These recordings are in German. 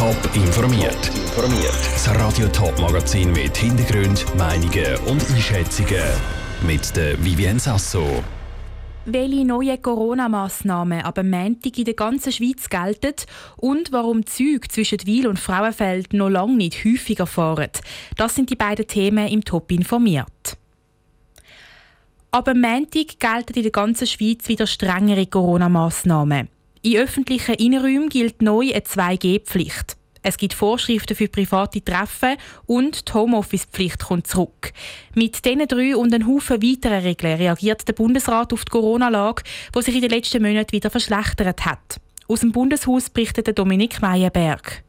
Top informiert. Informiert. Das Radio Top Magazin mit Hintergrund, Meinungen und Einschätzungen mit der Vivien Sasso. Welche neuen Corona-Massnahmen ab Montag in der ganzen Schweiz gelten und warum Züge zwischen Wil und Frauenfeld noch lange nicht häufiger fahren. Das sind die beiden Themen im Top informiert. Ab Montag gelten in der ganzen Schweiz wieder strengere Corona-Massnahmen. In öffentlichen Innenräumen gilt neu eine 2G-Pflicht. Es gibt Vorschriften für private Treffen und die Homeoffice-Pflicht kommt zurück. Mit diesen drei und einem Haufen weiteren Regeln reagiert der Bundesrat auf die Corona-Lage, die sich in den letzten Monaten wieder verschlechtert hat. Aus dem Bundeshaus berichtet Dominik Meyerberg.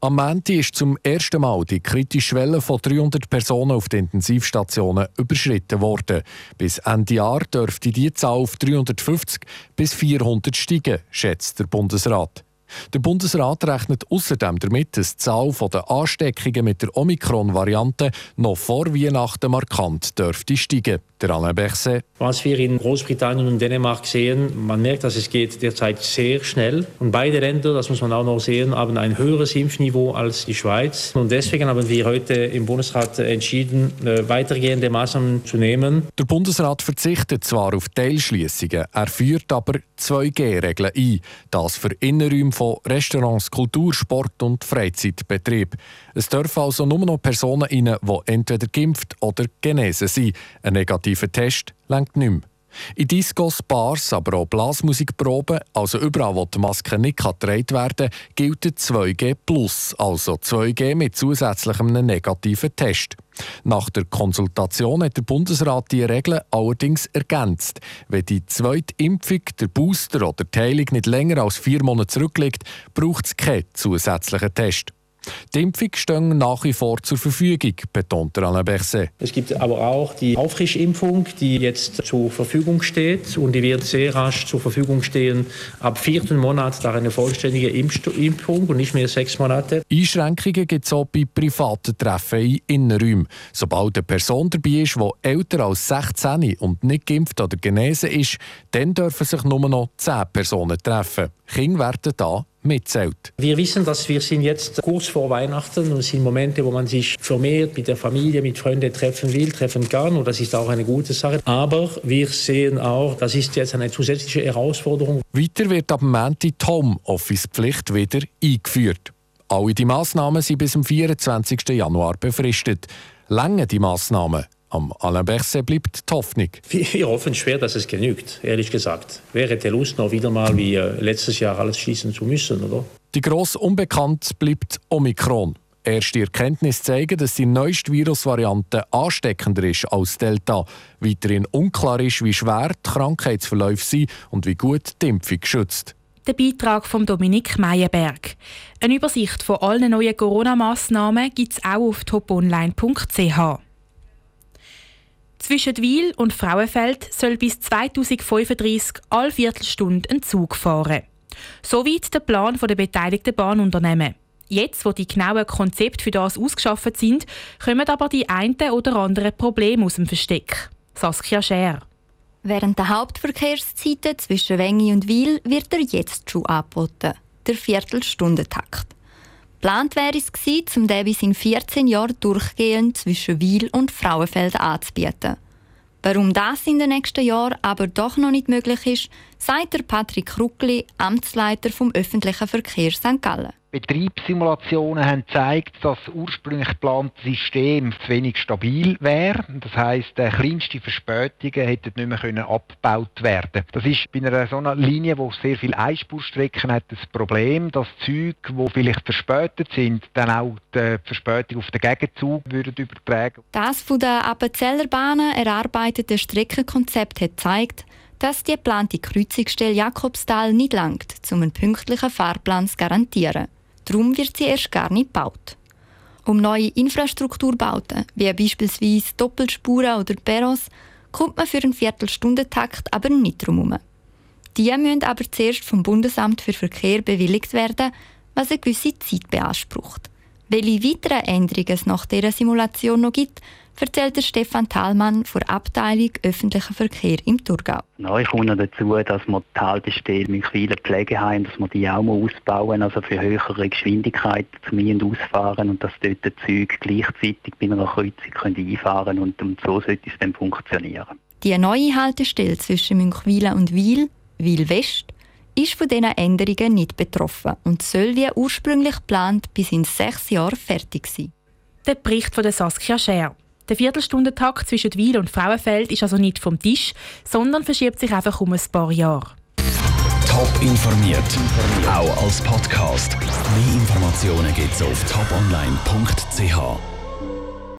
Am Montag ist zum ersten Mal die kritische Schwelle von 300 Personen auf den Intensivstationen überschritten worden. Bis Ende Jahr dürfte die Zahl auf 350 bis 400 steigen, schätzt der Bundesrat. Der Bundesrat rechnet außerdem damit, dass die Zahl der Ansteckungen mit der Omikron-Variante noch vor Weihnachten markant dürfte steigen. Der Alain Berset. Was wir in Großbritannien und Dänemark sehen, man merkt, dass es geht derzeit sehr schnell. Und beide Länder, das muss man auch noch sehen, haben ein höheres Impfniveau als die Schweiz. Und deswegen haben wir heute im Bundesrat entschieden, äh, weitergehende Maßnahmen zu nehmen. Der Bundesrat verzichtet zwar auf Teilschließungen, er führt aber 2G-Regeln ein. Das für Innenräume von Restaurants, Kultur, Sport und Freizeitbetrieb. Es dürfen also nur noch Personen rein, die entweder geimpft oder genesen sind. Ein negativer Test längt nicht mehr. In Discos, Bars, aber auch Blasmusikproben, also überall, wo die Maske nicht getragen werden kann, gilt 2G+, also 2G mit zusätzlichem negativen Test. Nach der Konsultation hat der Bundesrat die Regeln allerdings ergänzt. Wenn die zweite Impfung, der Booster oder die Heilung nicht länger als vier Monate zurückliegt, braucht es keinen zusätzlichen Test. Die Impfung stehen nach wie vor zur Verfügung, betont Alain Berset. Es gibt aber auch die Auffrischimpfung, die jetzt zur Verfügung steht und die wird sehr rasch zur Verfügung stehen. Ab vierten Monat da eine vollständige Impfung und nicht mehr sechs Monate. Einschränkungen gibt es auch bei privaten Treffen in Innenräumen. Sobald eine Person dabei ist, die älter als 16 und nicht geimpft oder genesen ist, dann dürfen sich nur noch 10 Personen treffen. Kinder werden da mitzählt. Wir wissen, dass wir sind jetzt kurz vor Weihnachten und es sind Momente, wo man sich vermehrt mit der Familie, mit Freunden treffen will, treffen kann und das ist auch eine gute Sache. Aber wir sehen auch, das ist jetzt eine zusätzliche Herausforderung. Weiter wird ab Montag die Homeoffice-Pflicht wieder eingeführt. Alle die Massnahmen sind bis zum 24. Januar befristet. Länge die Massnahmen am Alain Berset bleibt die Hoffnung. Wir hoffen schwer, dass es genügt, ehrlich gesagt. Wäre die Lust noch wieder mal wie äh, letztes Jahr alles schließen zu müssen, oder? Die grosse Unbekannt bleibt Omikron. Erste Erkenntnisse zeigen, dass die neueste Virusvariante ansteckender ist als Delta. Weiterhin unklar ist, wie schwer die Krankheitsverläufe sind und wie gut die Impfung schützt. Der Beitrag von Dominik Meyerberg. Eine Übersicht von allen neuen Corona-Massnahmen gibt es auch auf toponline.ch. Zwischen Wil und Frauenfeld soll bis 2035 alle Viertelstunde ein Zug fahren. Soweit der Plan der beteiligten Bahnunternehmen. Jetzt, wo die genauen Konzepte für das ausgeschafft sind, kommen aber die einen oder anderen Probleme aus dem Versteck. Saskia Scher. Während der Hauptverkehrszeiten zwischen Wengi und Wil wird er jetzt schon angeboten. Der Viertelstundentakt. Geplant wäre es gewesen, um den bis in 14 Jahren durchgehend zwischen Wil und Frauenfeld anzubieten. Warum das in den nächsten Jahren aber doch noch nicht möglich ist, sagt der Patrick Ruckli, Amtsleiter vom öffentlichen Verkehr St. Gallen. Betriebssimulationen haben gezeigt, dass das ursprünglich geplante System zu wenig stabil wäre. Das heisst, kleinste Verspätungen hätten nicht mehr können abgebaut werden. Das ist bei einer so einer Linie, wo sehr viele Einspurstrecken hat, das Problem, dass Züge, die vielleicht verspätet sind, dann auch die Verspätung auf den Gegenzug würden übertragen. Das von der Appenzeller Bahnen erarbeitete Streckenkonzept hat gezeigt, dass die geplante Kreuzungsstelle Jakobstal nicht langt, um einen pünktlichen Fahrplan zu garantieren. Darum wird sie erst gar nicht gebaut. Um neue Infrastrukturbauten, wie beispielsweise Doppelspuren oder Perros, kommt man für einen Viertelstundentakt aber nicht drum herum. Die müssen aber zuerst vom Bundesamt für Verkehr bewilligt werden, was eine gewisse Zeit beansprucht. Welche weiteren Änderungen es nach dieser Simulation noch gibt, erzählt Stefan Thalmann von der Abteilung Öffentlicher Verkehr im Thurgau. Neu kommt noch dazu, dass wir die Haltestellen mit vielen Pflegeheimen, dass wir die auch mal ausbauen, also für höhere Geschwindigkeit zum Ein- und Ausfahren und dass dort die Züge gleichzeitig bei einer Kreuzung können einfahren und, und so sollte es dann funktionieren. Die neue Haltestelle zwischen Münchwilen und Wil, Wil West, ist von diesen Änderungen nicht betroffen und soll wie ursprünglich geplant bis in sechs Jahren fertig sein. Der Bericht von Saskia Scher. Der Viertelstundentakt zwischen Wil und Frauenfeld ist also nicht vom Tisch, sondern verschiebt sich einfach um ein paar Jahre. Top informiert, auch als Podcast. Mehr Informationen gibt es auf toponline.ch.